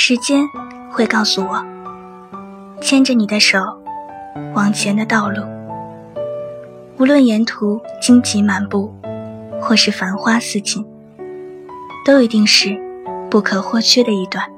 时间会告诉我。牵着你的手往前的道路。无论沿途荆棘满布或是繁花似锦都一定是不可或缺的一段。